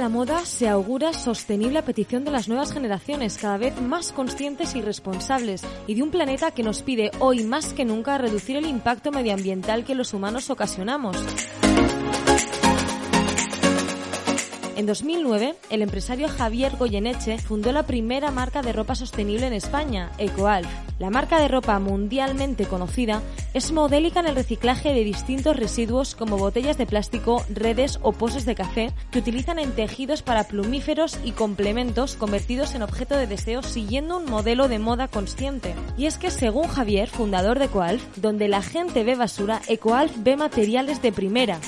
la moda se augura sostenible a petición de las nuevas generaciones, cada vez más conscientes y responsables, y de un planeta que nos pide hoy más que nunca reducir el impacto medioambiental que los humanos ocasionamos. En 2009, el empresario Javier Goyeneche fundó la primera marca de ropa sostenible en España, EcoAlf. La marca de ropa mundialmente conocida es modélica en el reciclaje de distintos residuos como botellas de plástico, redes o pozos de café que utilizan en tejidos para plumíferos y complementos convertidos en objeto de deseo siguiendo un modelo de moda consciente. Y es que según Javier, fundador de EcoAlf, donde la gente ve basura, EcoAlf ve materiales de primera.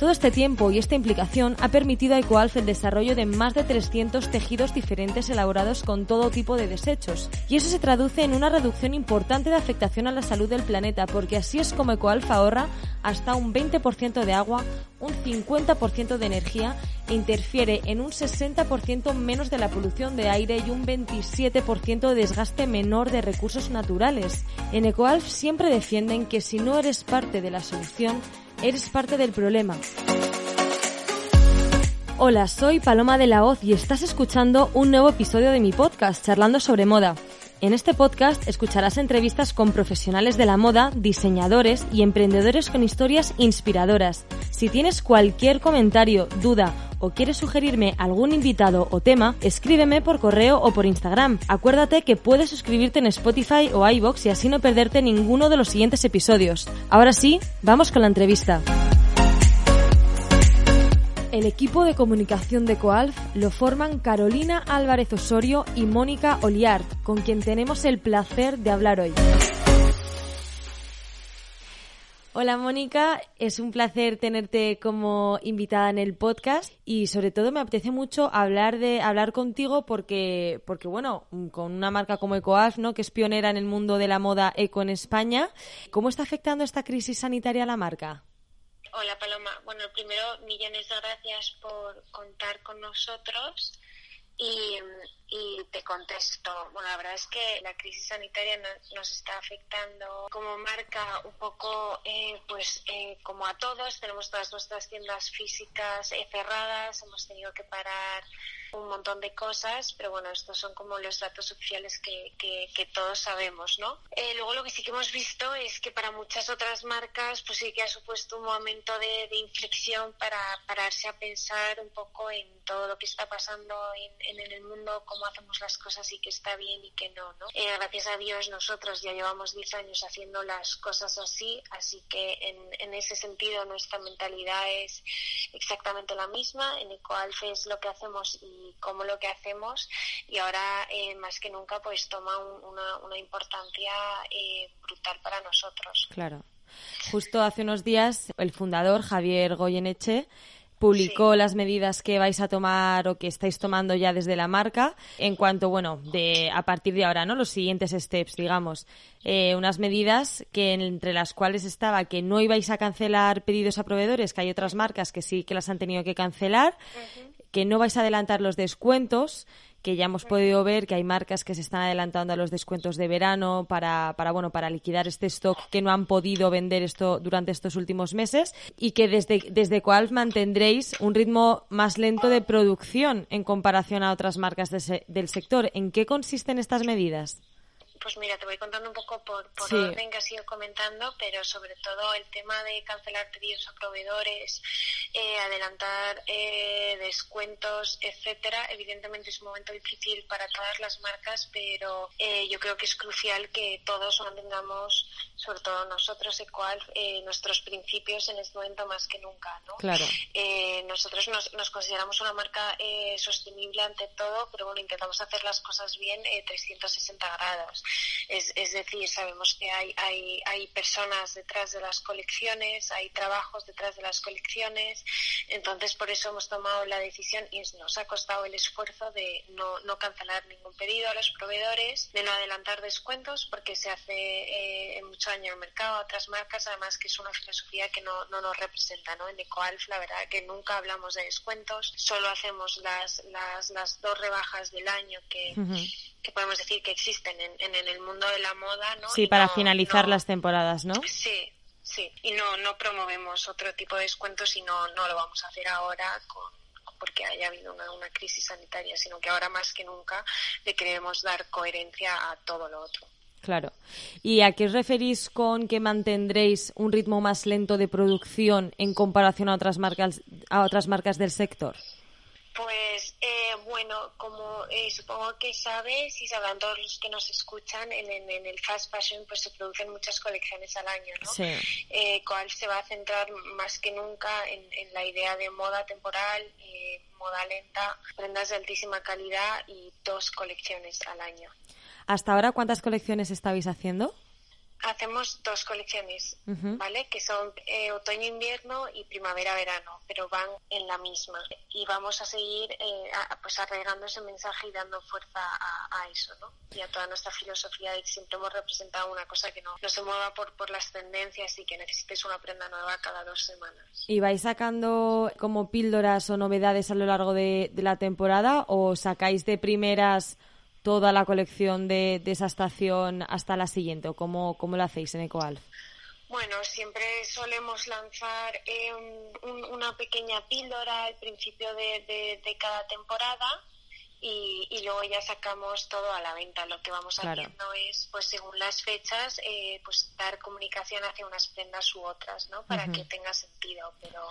Todo este tiempo y esta implicación ha permitido a EcoAlf el desarrollo de más de 300 tejidos diferentes elaborados con todo tipo de desechos. Y eso se traduce en una reducción importante de afectación a la salud del planeta, porque así es como EcoAlf ahorra hasta un 20% de agua, un 50% de energía e interfiere en un 60% menos de la polución de aire y un 27% de desgaste menor de recursos naturales. En EcoAlf siempre defienden que si no eres parte de la solución, eres parte del problema. Hola, soy Paloma de la Hoz y estás escuchando un nuevo episodio de mi podcast, Charlando sobre Moda. En este podcast escucharás entrevistas con profesionales de la moda, diseñadores y emprendedores con historias inspiradoras. Si tienes cualquier comentario, duda o quieres sugerirme algún invitado o tema, escríbeme por correo o por Instagram. Acuérdate que puedes suscribirte en Spotify o iBox y así no perderte ninguno de los siguientes episodios. Ahora sí, vamos con la entrevista. El equipo de comunicación de Coalf lo forman Carolina Álvarez Osorio y Mónica Oliart, con quien tenemos el placer de hablar hoy. Hola Mónica, es un placer tenerte como invitada en el podcast y sobre todo me apetece mucho hablar de hablar contigo porque porque bueno, con una marca como EcoAlf, ¿no? que es pionera en el mundo de la moda eco en España, ¿cómo está afectando esta crisis sanitaria a la marca? Hola Paloma. Bueno, primero millones de gracias por contar con nosotros y, y, te contesto. Bueno, la verdad es que la crisis sanitaria nos, está afectando como marca un poco, eh, pues eh, como a todos. Tenemos todas nuestras tiendas físicas eh, cerradas, hemos tenido que parar un montón de cosas, pero bueno, estos son como los datos oficiales que, que, todos sabemos, ¿no? Eh, luego lo que sí que hemos visto es que para muchas otras marcas, pues sí que ha supuesto un momento de, de inflexión para pararse a pensar un poco en todo lo que está pasando en, en, el mundo, cómo hacemos las cosas y qué está bien y qué no, ¿no? Eh, gracias a Dios nosotros ya llevamos 10 años haciendo las cosas así, así que en, en ese sentido nuestra mentalidad es exactamente la misma. En EcoAlf es lo que hacemos y cómo lo que hacemos y ahora eh, más que nunca pues toma una, una, importancia eh, brutal para nosotros. Claro. Justo hace unos días el fundador Javier Goyeneche publicó las medidas que vais a tomar o que estáis tomando ya desde la marca en cuanto, bueno, de a partir de ahora, ¿no? Los siguientes steps, digamos. Eh, unas medidas que entre las cuales estaba que no ibais a cancelar pedidos a proveedores, que hay otras marcas que sí que las han tenido que cancelar, que no vais a adelantar los descuentos, que ya hemos podido ver que hay marcas que se están adelantando a los descuentos de verano para, para bueno, para liquidar este stock que no han podido vender esto durante estos últimos meses y que desde, desde cuál mantendréis un ritmo más lento de producción en comparación a otras marcas del sector. ¿En qué consisten estas medidas? Pues mira, te voy contando un poco por, por orden que has ido comentando, pero sobre todo el tema de cancelar pedidos a proveedores, eh, adelantar eh, descuentos, etcétera. Evidentemente es un momento difícil para todas las marcas, pero eh, yo creo que es crucial que todos mantengamos, sobre todo nosotros, Equal, eh, nuestros principios en este momento más que nunca, ¿no? Claro. nosotros nos, nos, consideramos una marca sostenible ante todo, pero bueno, intentamos hacer las cosas bien 360 grados. Es, es decir, sabemos que hay, hay, hay personas detrás de las colecciones, hay trabajos detrás de las colecciones, entonces por eso hemos tomado la decisión y nos ha costado el esfuerzo de no, no cancelar ningún pedido a los proveedores, de no adelantar descuentos porque se hace eh, mucho año el mercado a otras marcas, además que es una filosofía que no, no nos representa, ¿no? En EcoAlf la verdad que nunca hablamos de descuentos, solo hacemos las, las, las dos rebajas del año que, que podemos decir que existen en, en, el mundo de la moda, ¿no? Sí, para finalizar las temporadas, ¿no? Sí, sí. Y no, no promovemos otro tipo de descuentos y no, no lo vamos a hacer ahora con, porque haya habido una, una crisis sanitaria, sino que ahora más que nunca le queremos dar coherencia a todo lo otro. Claro. ¿Y a qué os referís con que mantendréis un ritmo más lento de producción en comparación a otras marcas, a otras marcas del sector? Pues eh, bueno, como eh, supongo que sabes y sabrán todos los que nos escuchan, en, en, el fast fashion pues se producen muchas colecciones al año, ¿no? Sí. Eh, cual se va a centrar más que nunca en, en la idea de moda temporal, eh, moda lenta, prendas de altísima calidad y dos colecciones al año. ¿Hasta ahora cuántas colecciones estabais haciendo? Hacemos dos colecciones, ¿vale? Que son eh, otoño-invierno y primavera-verano, pero van en la misma. Y vamos a seguir eh, pues arraigando ese mensaje y dando fuerza a, eso, ¿no? Y a toda nuestra filosofía de que siempre hemos representado una cosa que no, no se mueva por, por las tendencias y que necesites una prenda nueva cada dos semanas. ¿Y vais sacando como píldoras o novedades a lo largo de, de la temporada o sacáis de primeras toda la colección de, esa estación hasta la siguiente? ¿O cómo, cómo lo hacéis en EcoAlf? Bueno, siempre solemos lanzar eh, una pequeña píldora al principio de, cada temporada y, luego ya sacamos todo a la venta. Lo que vamos haciendo es, pues según las fechas, eh, pues dar comunicación hacia unas prendas u otras, ¿no? Para que tenga sentido, pero,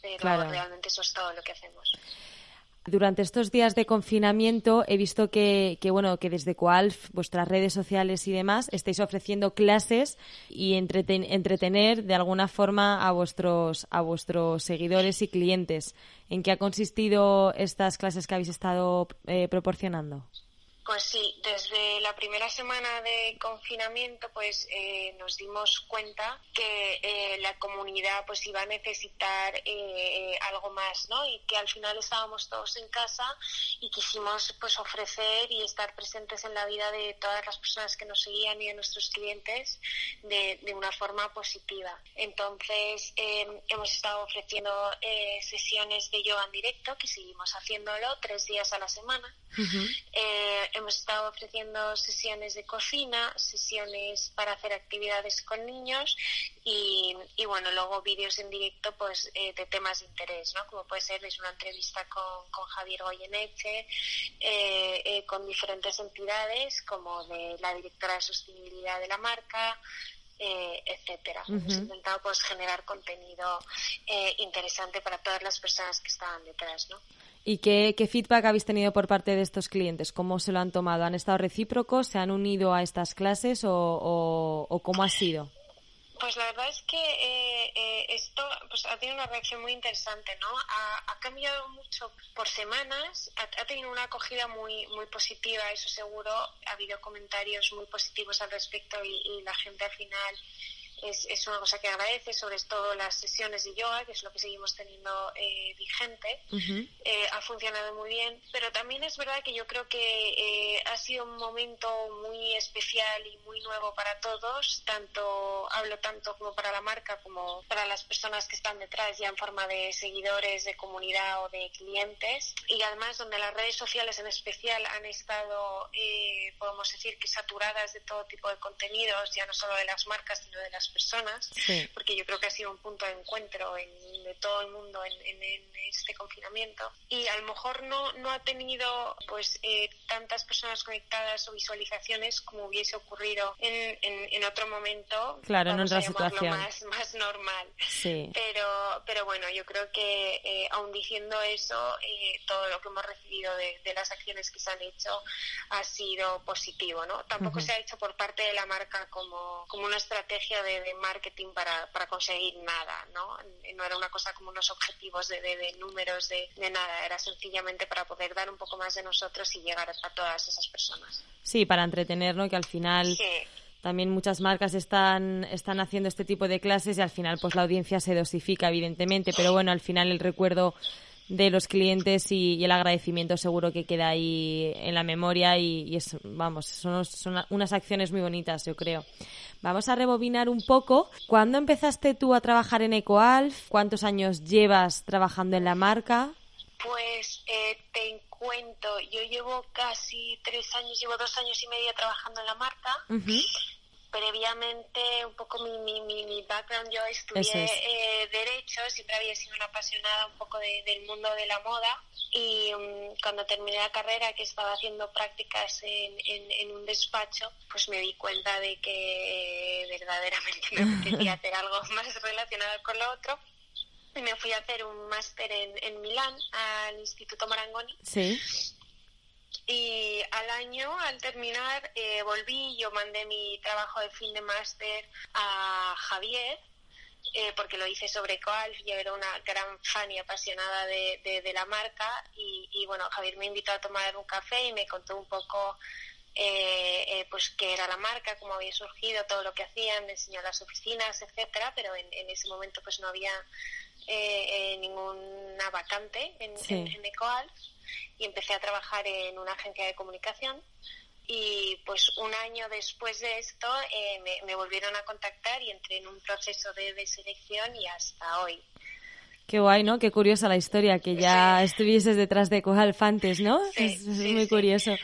pero realmente eso es todo lo que hacemos. Durante estos días de confinamiento he visto que, que, bueno, que desde Coalf, vuestras redes sociales y demás, estáis ofreciendo clases y entretener de alguna forma a vuestros, a vuestros seguidores y clientes. ¿En qué ha consistido estas clases que habéis estado eh, proporcionando? Pues sí, desde la primera semana de confinamiento pues eh, nos dimos cuenta que eh, la comunidad pues iba a necesitar eh, algo más, ¿no? Y que al final estábamos todos en casa y quisimos pues ofrecer y estar presentes en la vida de todas las personas que nos seguían y de nuestros clientes de, de una forma positiva. Entonces hemos estado ofreciendo sesiones de yoga en directo, que seguimos haciéndolo tres días a la semana hemos estado ofreciendo sesiones de cocina, sesiones para hacer actividades con niños y, bueno, luego vídeos en directo pues eh, de temas de interés, ¿no? Como puede ser es una entrevista con, con Javier Goyeneche, eh, eh, con diferentes entidades como de la directora de sostenibilidad de la marca, eh, etcétera. Hemos intentado pues generar contenido eh, interesante para todas las personas que estaban detrás, ¿no? ¿Y qué, feedback habéis tenido por parte de estos clientes? ¿Cómo se lo han tomado? ¿Han estado recíprocos? ¿Se han unido a estas clases o, o cómo ha sido? Pues la verdad es que eh, eh, esto pues, ha tenido una reacción muy interesante, ¿no? Ha, cambiado mucho por semanas, ha, tenido una acogida muy muy positiva, eso seguro. Ha habido comentarios muy positivos al respecto y la gente al final es, es, una cosa que agradece, sobre todo las sesiones de yoga, que es lo que seguimos teniendo eh, vigente. Eh, ha funcionado muy bien, pero también es verdad que yo creo que eh, ha sido un momento muy especial y muy nuevo para todos, tanto hablo tanto como para la marca como para las personas que están detrás ya en forma de seguidores, de comunidad o de clientes, y además donde las redes sociales en especial han estado, podemos decir que saturadas de todo tipo de contenidos, ya no solo de las marcas, sino de las personas, porque yo creo que ha sido un punto de encuentro en, de todo el mundo en, este confinamiento. Y a lo mejor no, no ha tenido pues eh, tantas personas conectadas o visualizaciones como hubiese ocurrido en, en, otro momento. Claro, en otra situación. Más, más normal. Pero, pero bueno, yo creo que eh, aún diciendo eso, eh, todo lo que hemos recibido de, las acciones que se han hecho ha sido positivo, ¿no? Tampoco se ha hecho por parte de la marca como, como una estrategia de, marketing para, para, conseguir nada, ¿no? No era una cosa como unos objetivos de, de, números, de, nada, era sencillamente para poder dar un poco más de nosotros y llegar a todas esas personas. Sí, para entretener, ¿no? Que al final... también muchas marcas están, están haciendo este tipo de clases y al final pues la audiencia se dosifica evidentemente, pero bueno, al final el recuerdo de los clientes y, el agradecimiento seguro que queda ahí en la memoria y, es, vamos, son, son, unas acciones muy bonitas, yo creo. Vamos a rebobinar un poco. ¿Cuándo empezaste tú a trabajar en EcoAlf? ¿Cuántos años llevas trabajando en la marca? Pues eh, te cuento, yo llevo casi tres años, llevo dos años y medio trabajando en la marca previamente un poco mi, mi, mi, background, yo estudié eh, Derecho, siempre había sido una apasionada un poco del mundo de la moda y mm, cuando terminé la carrera que estaba haciendo prácticas en, en, un despacho, pues me di cuenta de que eh, verdaderamente me apetecía hacer algo más relacionado con lo otro. Y me fui a hacer un máster en, en Milán al Instituto Marangoni. Sí y al año, al terminar, eh, volví, yo mandé mi trabajo de fin de máster a Javier, eh, porque lo hice sobre Coalf, yo era una gran fan y apasionada de, de, la marca. Y, bueno, Javier me invitó a tomar un café y me contó un poco eh, pues qué era la marca, cómo había surgido, todo lo que hacían, me enseñó las oficinas, etcétera, pero en, ese momento pues no había ninguna vacante en, en Ecoalf y empecé a trabajar en una agencia de comunicación y pues un año después de esto eh, me, volvieron a contactar y entré en un proceso de, selección y hasta hoy. Qué guay, ¿no? Qué curiosa la historia, que ya estuvieses detrás de Cojalfantes, ¿no? es, muy curioso.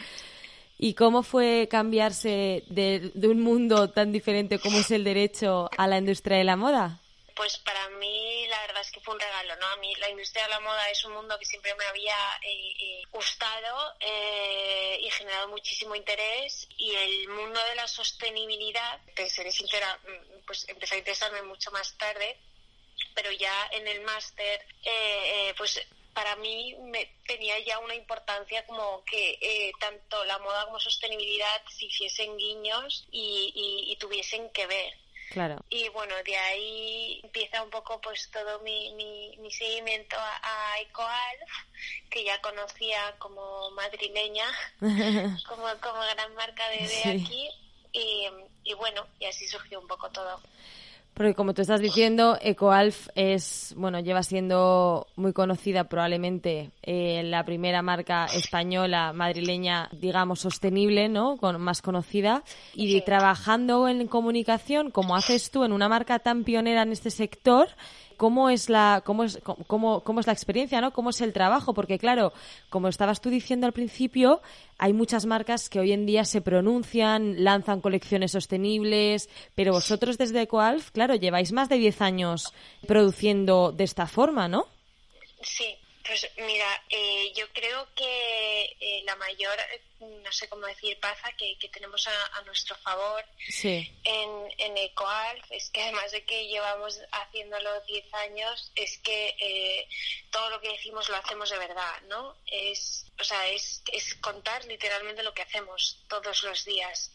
¿Y cómo fue cambiarse de, de, un mundo tan diferente como es el derecho a la industria de la moda? Pues para mí la verdad es que fue un regalo, ¿no? A mí la industria de la moda es un mundo que siempre me había eh, eh, gustado eh, y generado muchísimo interés y el mundo de la sostenibilidad, te seré sincera, mm, pues empecé a interesarme mucho más tarde, pero ya en el máster, pues para mí tenía ya una importancia como que tanto la moda como sostenibilidad se hiciesen guiños y tuviesen que ver. Claro. Y bueno, de ahí empieza un poco pues todo mi, mi, seguimiento a, EcoAlf, que ya conocía como madrileña, como, como gran marca de, aquí. Y, y bueno, y así surgió un poco todo. Porque como tú estás diciendo, EcoAlf es, bueno, lleva siendo muy conocida probablemente eh, la primera marca española madrileña, digamos, sostenible, ¿no? Con, más conocida. Y trabajando en comunicación, como haces tú en una marca tan pionera en este sector, cómo es la cómo es cómo, cómo es la experiencia, ¿no? Cómo es el trabajo, porque claro, como estabas tú diciendo al principio, hay muchas marcas que hoy en día se pronuncian, lanzan colecciones sostenibles, pero vosotros desde Ecoalf, claro, lleváis más de 10 años produciendo de esta forma, ¿no? Sí, pues mira, eh, yo creo que eh, la mayor, no sé cómo decir, paza que, tenemos a, nuestro favor en, en EcoAlf es que además de que llevamos haciéndolo 10 años, es que eh, todo lo que decimos lo hacemos de verdad, ¿no? Es, o sea, es, es contar literalmente lo que hacemos todos los días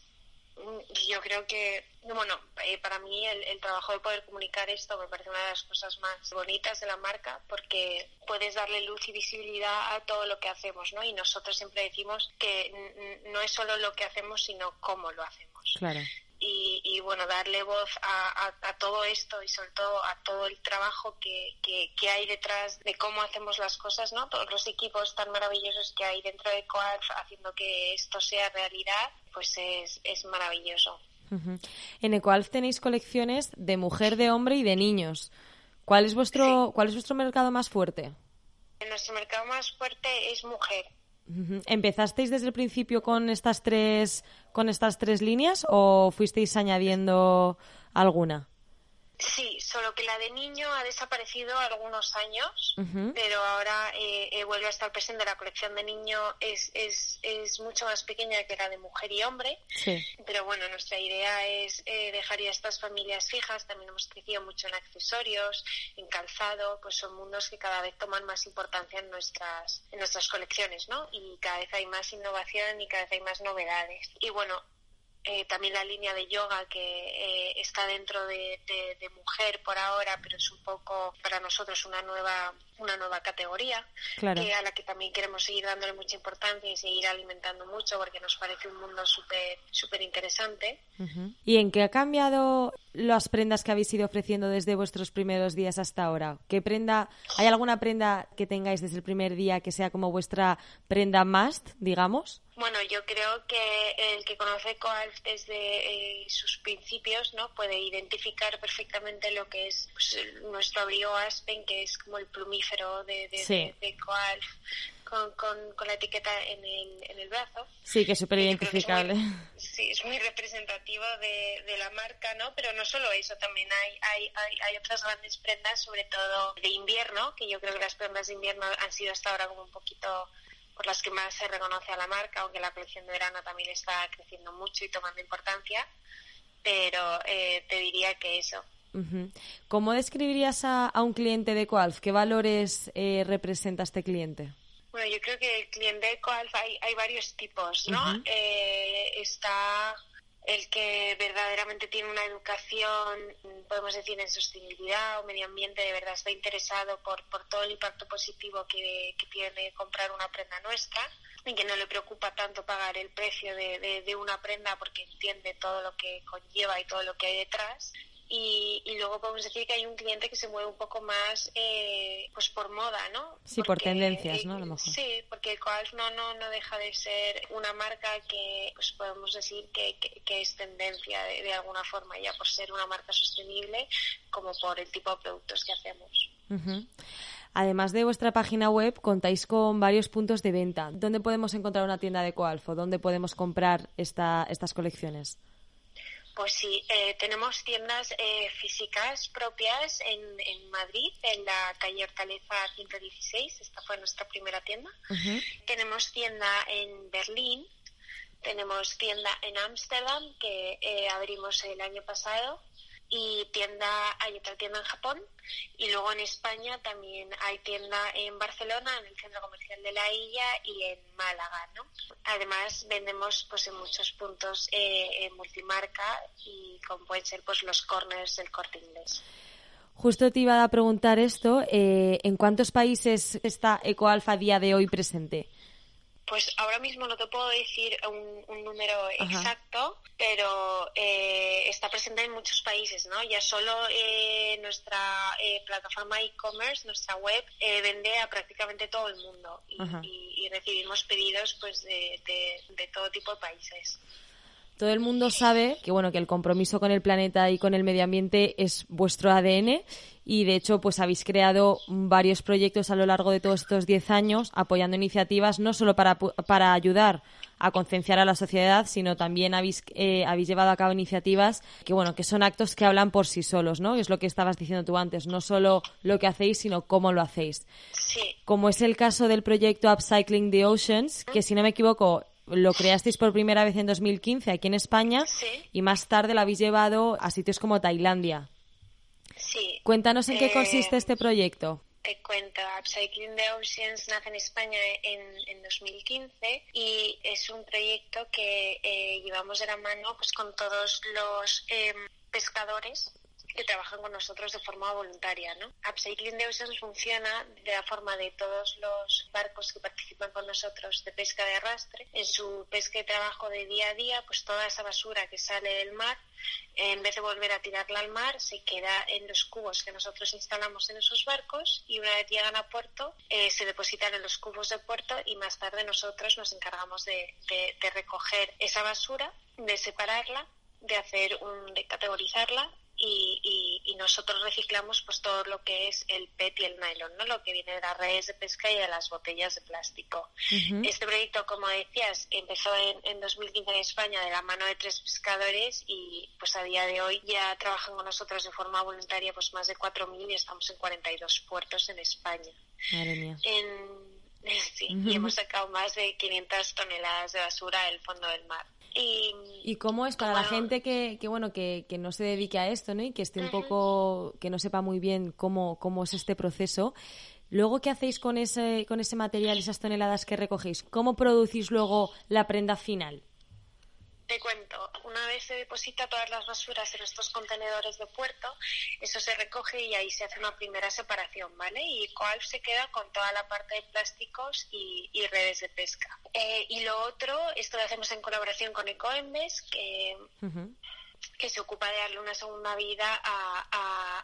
yo creo que, bueno, eh, para mí el, trabajo de poder comunicar esto me parece una de las cosas más bonitas de la marca porque puedes darle luz y visibilidad a todo lo que hacemos, ¿no? Y nosotros siempre decimos que no es solo lo que hacemos, sino cómo lo hacemos. Claro y, bueno, darle voz a, todo esto y sobre todo a todo el trabajo que, que, hay detrás de cómo hacemos las cosas, ¿no? Todos los equipos tan maravillosos que hay dentro de Coalf haciendo que esto sea realidad, pues es, es maravilloso. En Ecoalf tenéis colecciones de mujer, de hombre y de niños. ¿Cuál es vuestro, ¿cuál es vuestro mercado más fuerte? Nuestro mercado más fuerte es mujer. ¿Empezasteis desde el principio con estas tres con estas tres líneas o fuisteis añadiendo alguna? Sí, solo que la de niño ha desaparecido algunos años, pero ahora eh, eh, vuelve a estar presente. La colección de niño es, es, es mucho más pequeña que la de mujer y hombre, sí. pero bueno, nuestra idea es eh, dejar ya estas familias fijas. También hemos crecido mucho en accesorios, en calzado, pues son mundos que cada vez toman más importancia en nuestras, en nuestras colecciones, ¿no? Y cada vez hay más innovación y cada vez hay más novedades. Y bueno, eh, también la línea de yoga que eh, está dentro de, mujer por ahora, pero es un poco para nosotros una nueva una nueva categoría a la que también queremos seguir dándole mucha importancia y seguir alimentando mucho porque nos parece un mundo súper súper interesante. ¿Y en qué ha cambiado las prendas que habéis ido ofreciendo desde vuestros primeros días hasta ahora? ¿Qué prenda, hay alguna prenda que tengáis desde el primer día que sea como vuestra prenda must, digamos? Bueno, yo creo que el que conoce Coalf desde eh, sus principios, ¿no? Puede identificar perfectamente lo que es pues, nuestro abrigo Aspen, que es como el plumífero de, de, Coalf, con, con, la etiqueta en el, en el brazo. Sí, que es súper identificable. sí, es muy representativo de, de, la marca, ¿no? Pero no solo eso, también hay, hay, hay, hay, otras grandes prendas, sobre todo de invierno, que yo creo que las prendas de invierno han sido hasta ahora como un poquito por las que más se reconoce a la marca, aunque la colección de verano también está creciendo mucho y tomando importancia, pero eh, te diría que eso. ¿Cómo describirías a, un cliente de Coalf? ¿Qué valores eh, representa este cliente? Bueno, yo creo que el cliente de Coalf hay, hay varios tipos, ¿no? Eh, está el que verdaderamente tiene una educación, podemos decir, en sostenibilidad o medio ambiente, de verdad está interesado por, por todo el impacto positivo que, tiene comprar una prenda nuestra y que no le preocupa tanto pagar el precio de, de una prenda porque entiende todo lo que conlleva y todo lo que hay detrás y, luego podemos decir que hay un cliente que se mueve un poco más pues por moda, ¿no? Sí, por tendencias, ¿no? A lo mejor. Sí, porque el Coalf no, no, no deja de ser una marca que pues podemos decir que, que, es tendencia de, alguna forma, ya por ser una marca sostenible como por el tipo de productos que hacemos. Además de vuestra página web, contáis con varios puntos de venta. ¿Dónde podemos encontrar una tienda de Coalf o dónde podemos comprar esta, estas colecciones? Pues sí, eh, tenemos tiendas eh, físicas propias en, en, Madrid, en la calle Hortaleza 116, esta fue nuestra primera tienda. Tenemos tienda en Berlín, tenemos tienda en Ámsterdam, que eh, abrimos el año pasado, y tienda, hay otra tienda en Japón y luego en España también hay tienda en Barcelona, en el centro comercial de la Illa y en Málaga, ¿no? Además vendemos pues en muchos puntos eh, multimarca y como pueden ser pues los corners del corte inglés. Justo te iba a preguntar esto, eh, ¿en cuántos países está EcoAlfa a día de hoy presente? Pues ahora mismo no te puedo decir un, número exacto, pero eh, está presente en muchos países, ¿no? Ya solo eh, nuestra eh, plataforma e-commerce, nuestra web, vende a prácticamente todo el mundo y, recibimos pedidos pues de, de todo tipo de países. Todo el mundo sabe que bueno que el compromiso con el planeta y con el medio ambiente es vuestro ADN y de hecho pues habéis creado varios proyectos a lo largo de todos estos 10 años apoyando iniciativas no solo para, para ayudar a concienciar a la sociedad, sino también habéis, eh, habéis llevado a cabo iniciativas que, bueno, que son actos que hablan por sí solos, ¿no? Es lo que estabas diciendo tú antes, no solo lo que hacéis, sino cómo lo hacéis. Como es el caso del proyecto Upcycling the Oceans, que si no me equivoco lo creasteis por primera vez en 2015 aquí en España y más tarde lo habéis llevado a sitios como Tailandia. Sí. Cuéntanos en qué consiste eh, este proyecto. Te cuento, Upcycling the Oceans nace en España en, en 2015 y es un proyecto que eh, llevamos de la mano pues con todos los em, pescadores que trabajan con nosotros de forma voluntaria. ¿no? Upcycling Oceans funciona de la forma de todos los barcos que participan con nosotros de pesca de arrastre. En su pesca y trabajo de día a día, pues toda esa basura que sale del mar, en vez de volver a tirarla al mar, se queda en los cubos que nosotros instalamos en esos barcos y una vez llegan a puerto, eh, se depositan en los cubos de puerto y más tarde nosotros nos encargamos de, de recoger esa basura, de separarla de hacer un, de categorizarla y, y, nosotros reciclamos pues todo lo que es el PET y el nylon, ¿no? Lo que viene de las redes de pesca y de las botellas de plástico. Este proyecto, como decías, empezó en, en 2015 en España de la mano de tres pescadores y pues a día de hoy ya trabajan con nosotros de forma voluntaria pues más de 4.000 y estamos en 42 puertos en España. Madre mía. sí, y hemos sacado más de 500 toneladas de basura del fondo del mar. Y, cómo es para la gente que, que bueno que, que, no se dedique a esto, ¿no? Y que esté un poco, que no sepa muy bien cómo, cómo es este proceso. Luego, ¿qué hacéis con ese, con ese material, esas toneladas que recogéis? ¿Cómo producís luego la prenda final? Te cuento, una vez se deposita todas las basuras en estos contenedores de puerto, eso se recoge y ahí se hace una primera separación, ¿vale? Y Coalf se queda con toda la parte de plásticos y, redes de pesca. Eh, y lo otro, esto lo hacemos en colaboración con Ecoembes, que que se ocupa de darle una segunda vida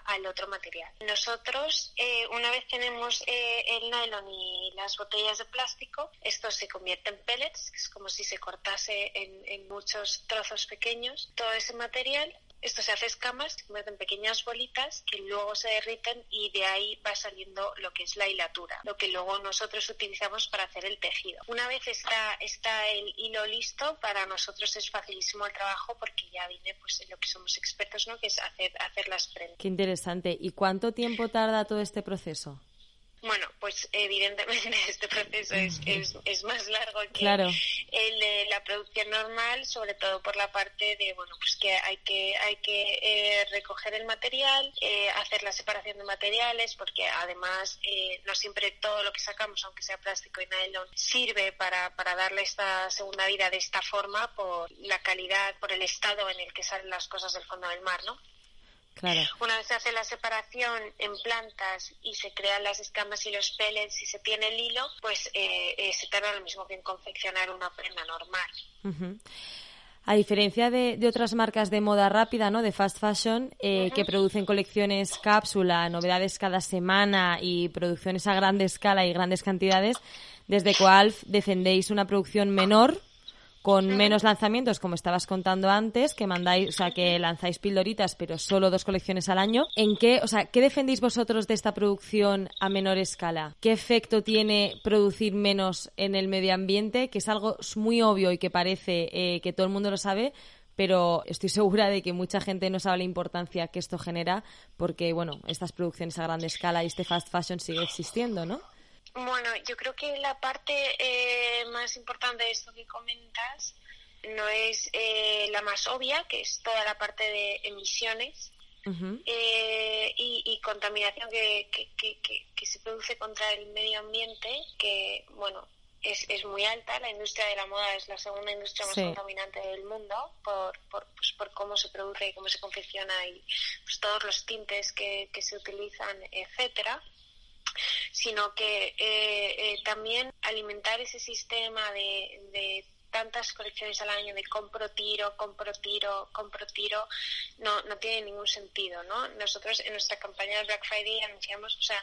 al otro material. Nosotros, eh, una vez tenemos eh, el nylon y las botellas de plástico, esto se convierte en pellets, es como si se cortase en, en muchos trozos pequeños. Todo ese material esto se hace escamas, se convierte en pequeñas bolitas que luego se derriten y de ahí va saliendo lo que es la hilatura, lo que luego nosotros utilizamos para hacer el tejido. Una vez está, está el hilo listo, para nosotros es facilísimo el trabajo porque ya viene pues en lo que somos expertos, ¿no? que es hacer, hacer las prendas. Qué interesante. ¿Y cuánto tiempo tarda todo este proceso? Bueno, pues evidentemente este proceso es, es, más largo que el de la producción normal, sobre todo por la parte de, bueno, pues que hay que, hay que eh, recoger el material, eh, hacer la separación de materiales, porque además eh, no siempre todo lo que sacamos, aunque sea plástico y nylon, sirve para, para darle esta segunda vida de esta forma por la calidad, por el estado en el que salen las cosas del fondo del mar, ¿no? Una vez se hace la separación en plantas y se crean las escamas y los pellets y se tiene el hilo, pues eh, eh, se tarda lo mismo que en confeccionar una prenda normal. A diferencia de, otras marcas de moda rápida, ¿no? De fast fashion, eh, que producen colecciones cápsula, novedades cada semana y producciones a gran escala y grandes cantidades, desde Coalf defendéis una producción menor, con menos lanzamientos, como estabas contando antes, que mandáis, o sea, que lanzáis pildoritas, pero solo dos colecciones al año. ¿En qué, o sea, qué defendéis vosotros de esta producción a menor escala? ¿Qué efecto tiene producir menos en el medio ambiente? Que es algo muy obvio y que parece eh, que todo el mundo lo sabe, pero estoy segura de que mucha gente no sabe la importancia que esto genera, porque, bueno, estas producciones a gran escala y este fast fashion sigue existiendo, ¿no? Bueno, yo creo que la parte eh, más importante de esto que comentas no es eh, la más obvia, que es toda la parte de emisiones eh, y, contaminación que, que, se produce contra el medio ambiente, que, bueno, es, es muy alta. La industria de la moda es la segunda industria más contaminante del mundo por, por, pues, por cómo se produce y cómo se confecciona y pues, todos los tintes que, que se utilizan, etcétera sino que eh, eh, también alimentar ese sistema de, tantas colecciones al año de compro tiro, compro tiro, compro tiro, no, no tiene ningún sentido, ¿no? Nosotros en nuestra campaña de Black Friday anunciamos, o sea,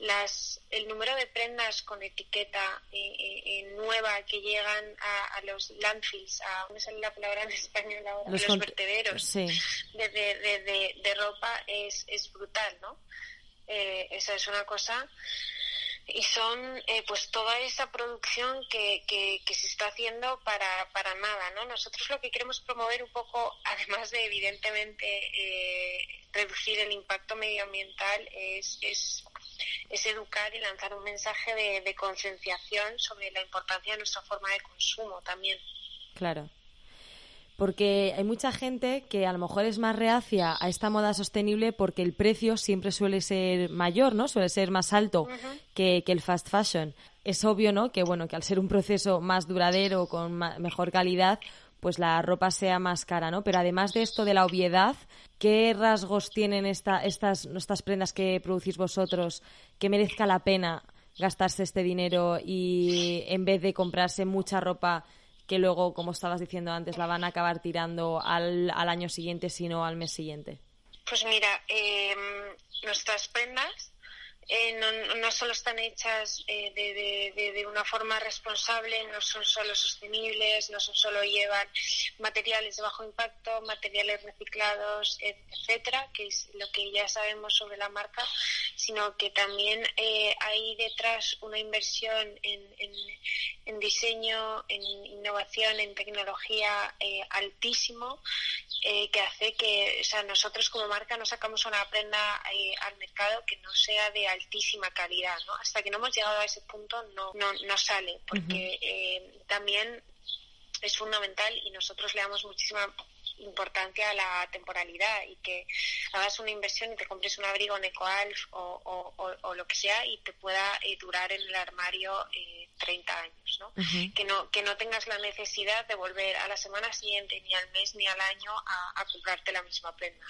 las, el número de prendas con etiqueta eh, nueva que llegan a, los landfills, a, ¿cómo sale la palabra en español ahora? Los, los vertederos de, de, de, ropa es, es brutal, ¿no? Eh, esa es una cosa. Y son eh, pues toda esa producción que, que, se está haciendo para, para nada no nosotros lo que queremos promover un poco además de evidentemente eh, reducir el impacto medioambiental es, es, es educar y lanzar un mensaje de, de concienciación sobre la importancia de nuestra forma de consumo también. Claro porque hay mucha gente que a lo mejor es más reacia a esta moda sostenible porque el precio siempre suele ser mayor, ¿no? Suele ser más alto que, el fast fashion. Es obvio, ¿no? Que bueno, que al ser un proceso más duradero, con mejor calidad, pues la ropa sea más cara, ¿no? Pero además de esto de la obviedad, ¿qué rasgos tienen esta, estas, estas prendas que producís vosotros que merezca la pena gastarse este dinero y en vez de comprarse mucha ropa que luego, como estabas diciendo antes, la van a acabar tirando al, al año siguiente, sino al mes siguiente? Pues mira, em, nuestras prendas eh, no, no, solo están hechas eh, de, de, una forma responsable, no son solo sostenibles, no son solo llevan materiales de bajo impacto, materiales reciclados, etcétera, que es lo que ya sabemos sobre la marca, sino que también eh, hay detrás una inversión en, en, en, diseño, en innovación, en tecnología altísimo, que hace que o sea, nosotros como marca no sacamos una prenda al mercado que no sea de altísima calidad, ¿no? Hasta que no hemos llegado a ese punto no, no, no sale, porque eh, también es fundamental y nosotros le damos muchísima importancia a la temporalidad y que hagas una inversión y te compres un abrigo en EcoAlf o, o, lo que sea y te pueda eh, durar en el armario eh, 30 años, ¿no? que ¿no? Que no tengas la necesidad de volver a la semana siguiente, ni al mes, ni al año a, a comprarte la misma prenda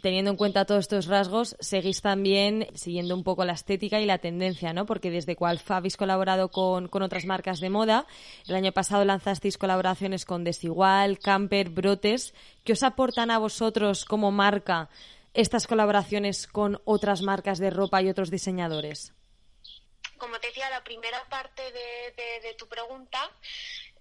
teniendo en cuenta todos estos rasgos, seguís también siguiendo un poco la estética y la tendencia, ¿no? Porque desde Qualfa habéis colaborado con, con, otras marcas de moda. El año pasado lanzasteis colaboraciones con Desigual, Camper, Brotes. ¿Qué os aportan a vosotros como marca estas colaboraciones con otras marcas de ropa y otros diseñadores? Como te decía, la primera parte de, de tu pregunta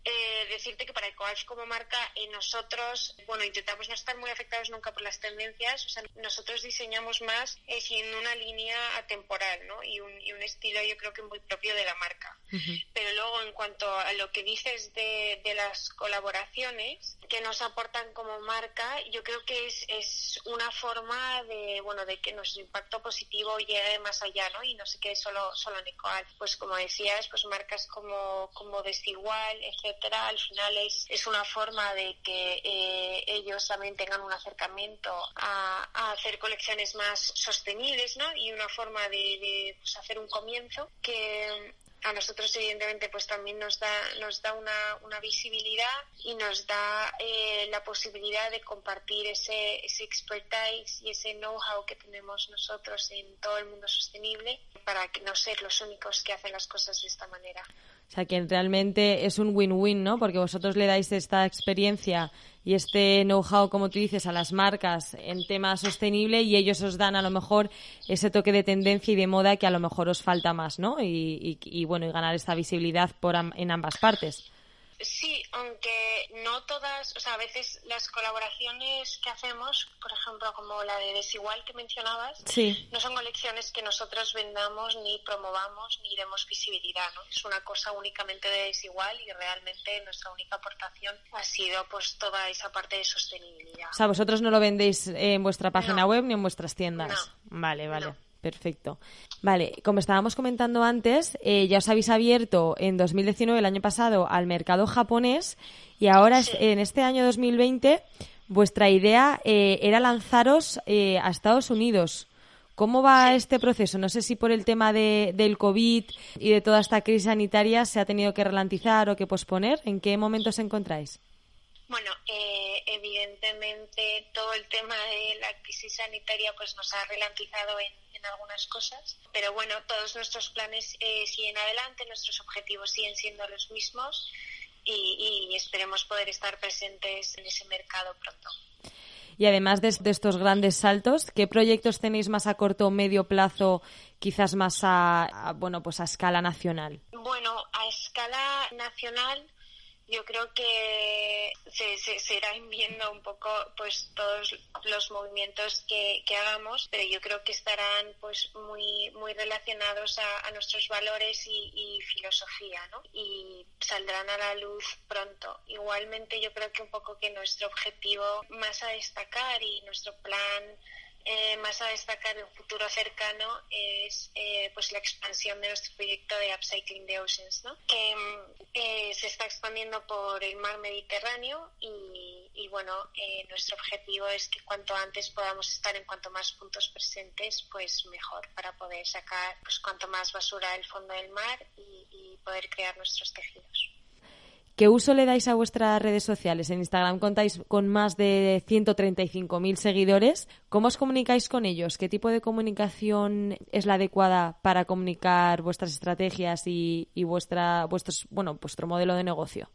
eh, decirte que para Ecoalf como marca eh, nosotros, bueno, intentamos no estar muy afectados nunca por las tendencias, o sea, nosotros diseñamos más eh, una línea atemporal, ¿no? Y un, y un, estilo yo creo que muy propio de la marca. Pero luego en cuanto a lo que dices de, de, las colaboraciones que nos aportan como marca, yo creo que es, es una forma de, bueno, de que nuestro impacto positivo llegue más allá, ¿no? Y no se quede solo, solo en Ecoalf. Pues como decías, pues marcas como, como Desigual, etc al final es, es una forma de que eh, ellos también tengan un acercamiento a, hacer colecciones más sostenibles, ¿no? Y una forma de, pues, hacer un comienzo que a nosotros evidentemente pues también nos da nos da una, visibilidad y nos da eh, la posibilidad de compartir ese, ese expertise y ese know-how que tenemos nosotros en todo el mundo sostenible para no ser los únicos que hacen las cosas de esta manera. O sea, que realmente es un win-win, ¿no? Porque vosotros le dais esta experiencia y este know-how, como tú dices, a las marcas en tema sostenible y ellos os dan a lo mejor ese toque de tendencia y de moda que a lo mejor os falta más, ¿no? Y, y bueno, y ganar esta visibilidad por en ambas partes. Sí, aunque no todas, o sea, a veces las colaboraciones que hacemos, por ejemplo, como la de Desigual que mencionabas, no son colecciones que nosotros vendamos ni promovamos ni demos visibilidad, ¿no? Es una cosa únicamente de Desigual y realmente nuestra única aportación ha sido pues toda esa parte de sostenibilidad. O sea, vosotros no lo vendéis en vuestra página web ni en vuestras tiendas. Vale, vale. Perfecto. Vale, como estábamos comentando antes, eh, ya os habéis abierto en 2019, el año pasado, al mercado japonés y ahora en este año 2020 vuestra idea eh, era lanzaros eh, a Estados Unidos. ¿Cómo va este proceso? No sé si por el tema de, del COVID y de toda esta crisis sanitaria se ha tenido que ralentizar o que posponer. ¿En qué momento os encontráis? Bueno, evidentemente todo el tema de la crisis sanitaria pues nos ha ralentizado en algunas cosas, pero bueno, todos nuestros planes eh, siguen adelante, nuestros objetivos siguen siendo los mismos y, esperemos poder estar presentes en ese mercado pronto. Y además de, estos grandes saltos, ¿qué proyectos tenéis más a corto o medio plazo, quizás más a, bueno, pues a escala nacional? Bueno, a escala nacional yo creo que se, se, irán viendo un poco pues todos los movimientos que, que, hagamos, pero yo creo que estarán pues muy muy relacionados a, nuestros valores y, y, filosofía, ¿no? Y saldrán a la luz pronto. Igualmente yo creo que un poco que nuestro objetivo más a destacar y nuestro plan eh, más a destacar en un futuro cercano es eh, pues la expansión de nuestro proyecto de Upcycling the Oceans, ¿no? que eh, se está expandiendo por el mar Mediterráneo y, y bueno, nuestro objetivo es que cuanto antes podamos estar en cuanto más puntos presentes, pues mejor para poder sacar pues cuanto más basura del fondo del mar y poder crear nuestros tejidos. ¿Qué uso le dais a vuestras redes sociales? En Instagram contáis con más de 135.000 seguidores. ¿Cómo os comunicáis con ellos? ¿Qué tipo de comunicación es la adecuada para comunicar vuestras estrategias y, vuestra, vuestros, bueno, vuestro modelo de negocio?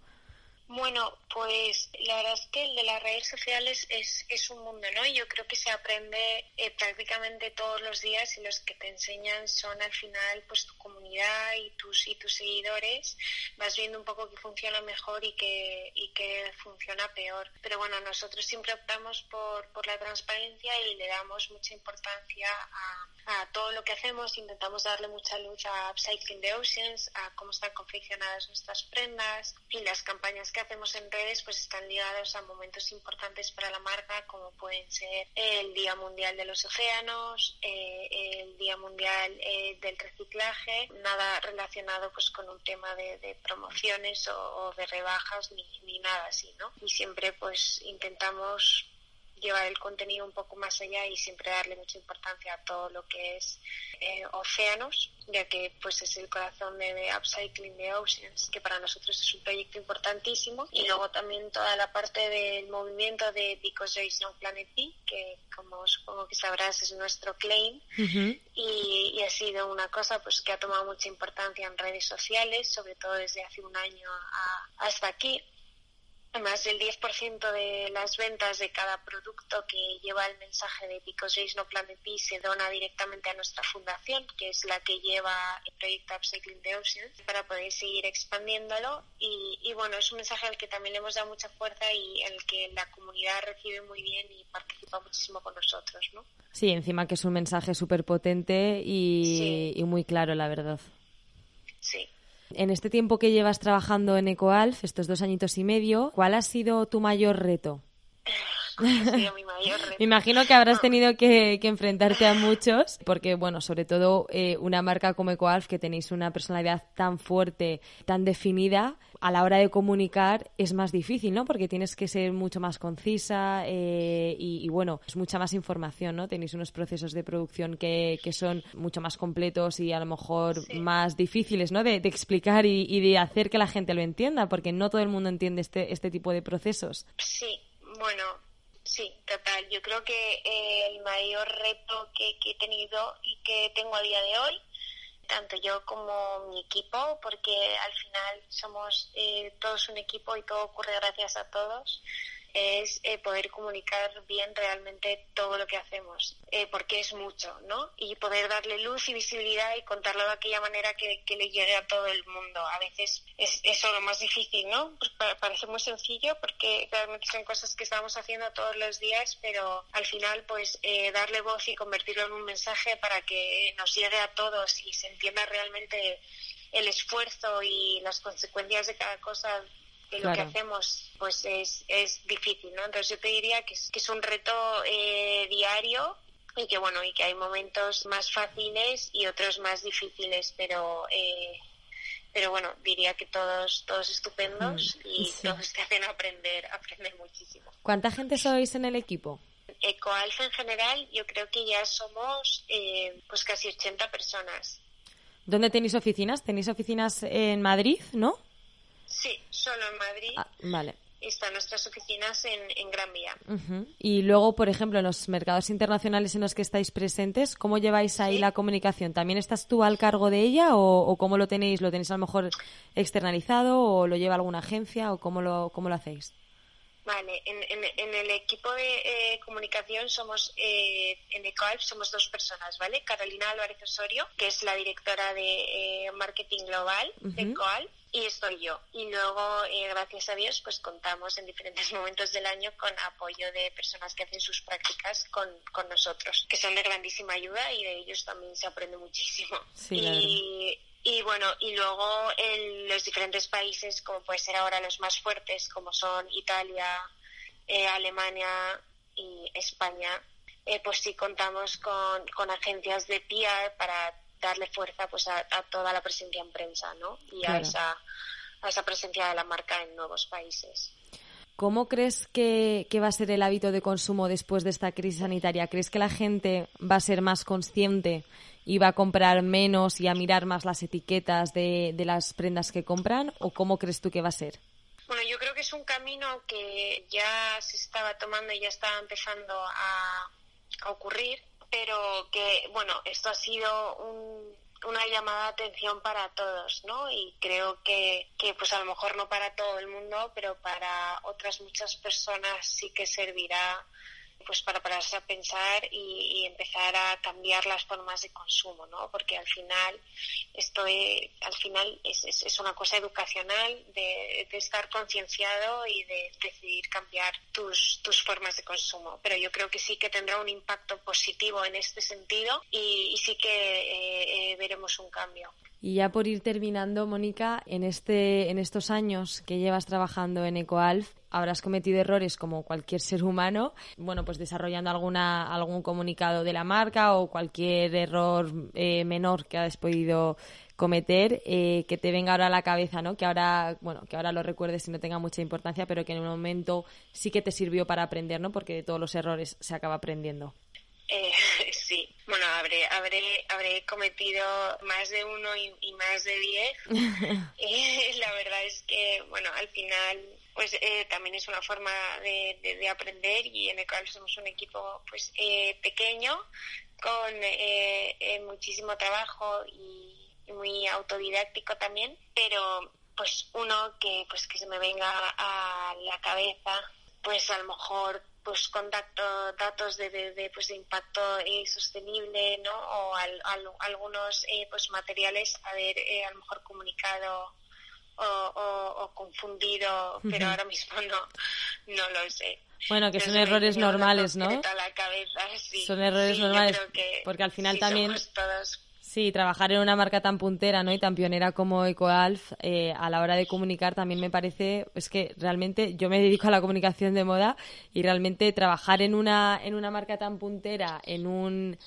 Bueno, Pues la verdad es que el de las redes sociales es, es un mundo, ¿no? Yo creo que se aprende eh, prácticamente todos los días y los que te enseñan son al final pues tu comunidad y tus y tus seguidores. Vas viendo un poco qué funciona mejor y qué, y qué funciona peor. Pero bueno, nosotros siempre optamos por, por la transparencia y le damos mucha importancia a, a todo lo que hacemos. Intentamos darle mucha luz a Upcycling the Oceans, a cómo están confeccionadas nuestras prendas y las campañas que hacemos en redes pues están ligados a momentos importantes para la marca como pueden ser el Día Mundial de los Océanos, eh, el Día Mundial eh, del Reciclaje, nada relacionado pues con un tema de, promociones o, de rebajas ni, ni nada así, ¿no? Y siempre pues intentamos llevar el contenido un poco más allá y siempre darle mucha importancia a todo lo que es eh, océanos, ya que pues es el corazón de, Upcycling the Oceans, que para nosotros es un proyecto importantísimo. Y luego también toda la parte del movimiento de Because There is no Planet B, que como supongo que sabrás es nuestro claim. y, ha sido una cosa pues que ha tomado mucha importancia en redes sociales, sobre todo desde hace un año hasta aquí más del 10% de las ventas de cada producto que lleva el mensaje de Because There No Planet B se dona directamente a nuestra fundación, que es la que lleva el proyecto Upcycling the Oceans, para poder seguir expandiéndolo. Y, bueno, es un mensaje al que también le hemos dado mucha fuerza y el que la comunidad recibe muy bien y participa muchísimo con nosotros, ¿no? Sí, encima que es un mensaje súper potente y, y muy claro, la verdad. Sí. En este tiempo que llevas trabajando en EcoAlf, estos dos añitos y medio, ¿cuál ha sido tu mayor reto? Me imagino que habrás tenido que, enfrentarte a muchos, porque, bueno, sobre todo eh, una marca como EcoAlf, que tenéis una personalidad tan fuerte, tan definida, a la hora de comunicar es más difícil, ¿no? Porque tienes que ser mucho más concisa eh, y, bueno, es mucha más información, ¿no? Tenéis unos procesos de producción que, que son mucho más completos y a lo mejor más difíciles, ¿no? De, explicar y, y, de hacer que la gente lo entienda, porque no todo el mundo entiende este, este tipo de procesos. Sí, bueno, Sí, total. Yo creo que eh, el mayor reto que, he tenido y que tengo a día de hoy, tanto yo como mi equipo, porque al final somos eh, todos un equipo y todo ocurre gracias a todos, es eh, poder comunicar bien realmente todo lo que hacemos, eh, porque es mucho, ¿no? Y poder darle luz y visibilidad y contarlo de aquella manera que, le llegue a todo el mundo. A veces es eso lo más difícil, ¿no? Pues parece muy sencillo porque realmente son cosas que estamos haciendo todos los días, pero al final, pues eh, darle voz y convertirlo en un mensaje para que nos llegue a todos y se entienda realmente el esfuerzo y las consecuencias de cada cosa de lo que hacemos pues es, es difícil, ¿no? Entonces yo te diría que es, que es un reto eh, diario y que bueno, y que hay momentos más fáciles y otros más difíciles, pero eh, pero bueno, diría que todos todos estupendos mm, y todos te hacen aprender, aprender muchísimo. ¿Cuánta gente sois en el equipo? EcoAlfa en general, yo creo que ya somos eh, pues casi 80 personas. ¿Dónde tenéis oficinas? ¿Tenéis oficinas en Madrid, no? Sí, solo en Madrid. Ah, vale. Están nuestras oficinas en, en Gran Vía. Y luego, por ejemplo, en los mercados internacionales en los que estáis presentes, ¿cómo lleváis ahí la comunicación? ¿También estás tú al cargo de ella o, cómo lo tenéis? ¿Lo tenéis a lo mejor externalizado o lo lleva alguna agencia o cómo lo, cómo lo hacéis? Vale, en, en, el equipo de eh, comunicación somos, eh, en EcoAlf somos dos personas, ¿vale? Carolina Álvarez Osorio, que es la directora de eh, marketing global de EcoAlf, y estoy yo. Y luego, eh, gracias a Dios, pues contamos en diferentes momentos del año con apoyo de personas que hacen sus prácticas con, con nosotros, que son de grandísima ayuda y de ellos también se aprende muchísimo. y, y bueno, y luego en los diferentes países, como puede ser ahora los más fuertes, como son Italia, eh, Alemania y España, eh, pues sí contamos con, con agencias de PR para darle fuerza pues a, toda la presencia en prensa ¿no? y a, esa, a esa presencia de la marca en nuevos países. ¿Cómo crees que, va a ser el hábito de consumo después de esta crisis sanitaria? ¿Crees que la gente va a ser más consciente va a comprar menos y a mirar más las etiquetas de, las prendas que compran? ¿O cómo crees tú que va a ser? Bueno, yo creo que es un camino que ya se estaba tomando y ya estaba empezando a, a ocurrir pero que, bueno, esto ha sido un, una llamada de atención para todos, ¿no? Y creo que, que, pues a lo mejor no para todo el mundo, pero para otras muchas personas sí que servirá pues para pararse a pensar y, empezar a cambiar las formas de consumo, ¿no? Porque al final esto es, al final es, es, una cosa educacional de, estar concienciado y de decidir cambiar tus, tus formas de consumo. Pero yo creo que sí que tendrá un impacto positivo en este sentido y, sí que eh, eh, veremos un cambio. Y ya por ir terminando, Mónica, en, este, en estos años que llevas trabajando en EcoAlf, habrás cometido errores como cualquier ser humano, bueno, pues desarrollando alguna, algún comunicado de la marca o cualquier error eh, menor que hayas podido cometer eh, que te venga ahora a la cabeza, ¿no? Que ahora, bueno, que ahora lo recuerdes y no tenga mucha importancia, pero que en un momento sí que te sirvió para aprender, ¿no? Porque de todos los errores se acaba aprendiendo. Eh, sí, bueno, habré, habré, habré cometido más de uno y, más de diez. eh, la verdad es que, bueno, al final, pues eh, también es una forma de, de, aprender y en el cual somos un equipo, pues, eh, pequeño, con eh, eh, muchísimo trabajo y, muy autodidáctico también, pero pues uno que, pues, que se me venga a la cabeza, pues a lo mejor pues contacto datos de, de, pues de impacto eh, sostenible no o algunos eh, pues materiales haber a lo mejor comunicado o, confundido pero ahora mismo no no lo sé. Bueno que son errores normales no son errores normales porque al final también todos. Sí, trabajar en una marca tan puntera ¿no? y tan pionera como EcoAlf eh, a la hora de comunicar también me parece, es que realmente yo me dedico a la comunicación de moda y realmente trabajar en una, en una marca tan puntera, en un,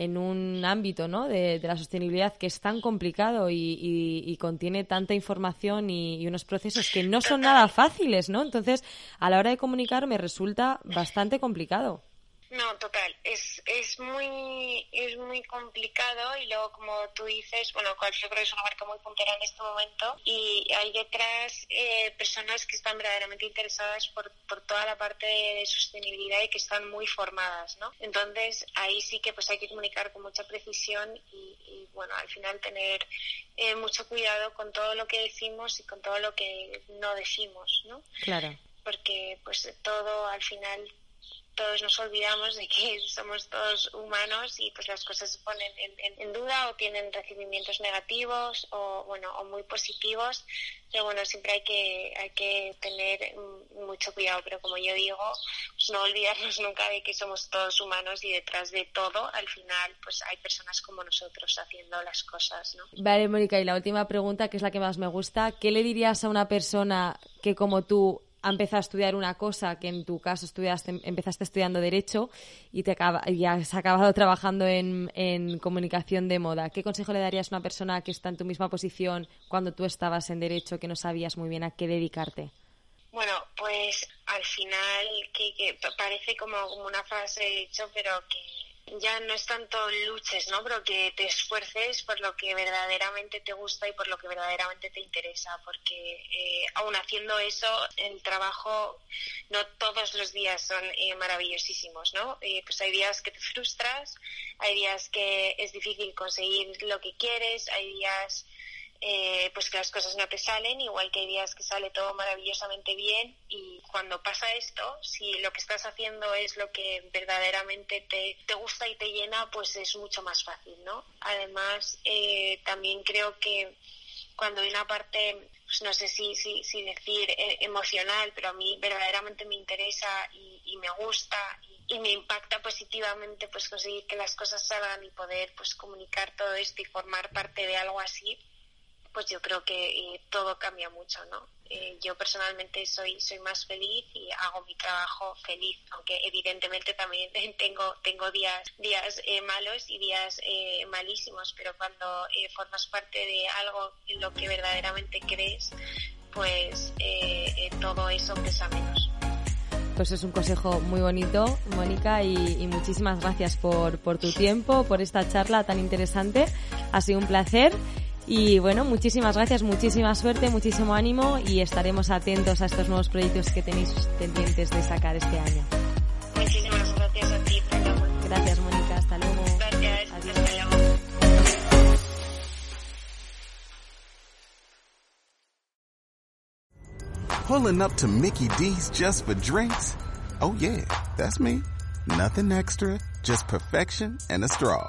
en un ámbito ¿no? de, la sostenibilidad que es tan complicado y, contiene tanta información y, y, unos procesos que no son nada fáciles, ¿no? Entonces, a la hora de comunicar me resulta bastante complicado. No, total, es, es muy es muy complicado y luego como tú dices, bueno, yo creo que es una marca muy puntera en este momento y hay detrás eh, personas que están verdaderamente interesadas por, por toda la parte de sostenibilidad y que están muy formadas, ¿no? Entonces ahí sí que pues hay que comunicar con mucha precisión y, bueno, al final tener eh, mucho cuidado con todo lo que decimos y con todo lo que no decimos, ¿no? Claro. Porque pues todo al final todos nos olvidamos de que somos todos humanos y pues las cosas se ponen en, duda o tienen recibimientos negativos o bueno o muy positivos. Pero bueno siempre hay que hay que tener mucho cuidado. Pero como yo digo pues no olvidarnos nunca de que somos todos humanos y detrás de todo al final pues hay personas como nosotros haciendo las cosas ¿no? Vale Mónica y la última pregunta que es la que más me gusta. ¿qué le dirías a una persona que como tú ha empezado a estudiar una cosa que en tu caso estudiaste, empezaste estudiando Derecho y, te acaba, y has acabado trabajando en, en, comunicación de moda. ¿Qué consejo le darías a una persona que está en tu misma posición cuando tú estabas en Derecho, que no sabías muy bien a qué dedicarte? Bueno, pues al final que, parece como, una frase hecho, pero que ya no es tanto luches, ¿no? Pero que te esfuerces por lo que verdaderamente te gusta y por lo que verdaderamente te interesa, porque eh, aún haciendo eso, el trabajo no todos los días son eh, maravillosísimos, ¿no? Eh, pues hay días que te frustras, hay días que es difícil conseguir lo que quieres, hay días eh, pues que las cosas no te salen, igual que hay días que sale todo maravillosamente bien y cuando pasa esto, si lo que estás haciendo es lo que verdaderamente te, te gusta y te llena, pues es mucho más fácil, ¿no? Además, eh, también creo que cuando hay una parte, pues no sé si, si, decir eh, emocional, pero a mí verdaderamente me interesa y, y me gusta y, y, me impacta positivamente pues conseguir que las cosas salgan y poder pues comunicar todo esto y formar parte de algo así, pues yo creo que eh, todo cambia mucho, ¿no? Eh, yo personalmente soy soy más feliz y hago mi trabajo feliz, aunque evidentemente también tengo tengo días días eh, malos y días malísimos, pero cuando formas parte de algo en lo que verdaderamente crees, pues todo eso pesa menos. Pues es un consejo muy bonito, Mónica, y, y muchísimas gracias por, por tu tiempo, por esta charla tan interesante. Ha sido un placer. Y bueno, muchísimas gracias, muchísima suerte, muchísimo ánimo y estaremos atentos a estos nuevos proyectos que tenéis pendientes de sacar este año. Muchísimas gracias a ti. Gracias, Mónica, hasta luego. Gracias, Adiós. hasta luego. Pulling up to Mickey D's just for drinks? Oh yeah, that's me. Nothing extra, just perfection and a straw.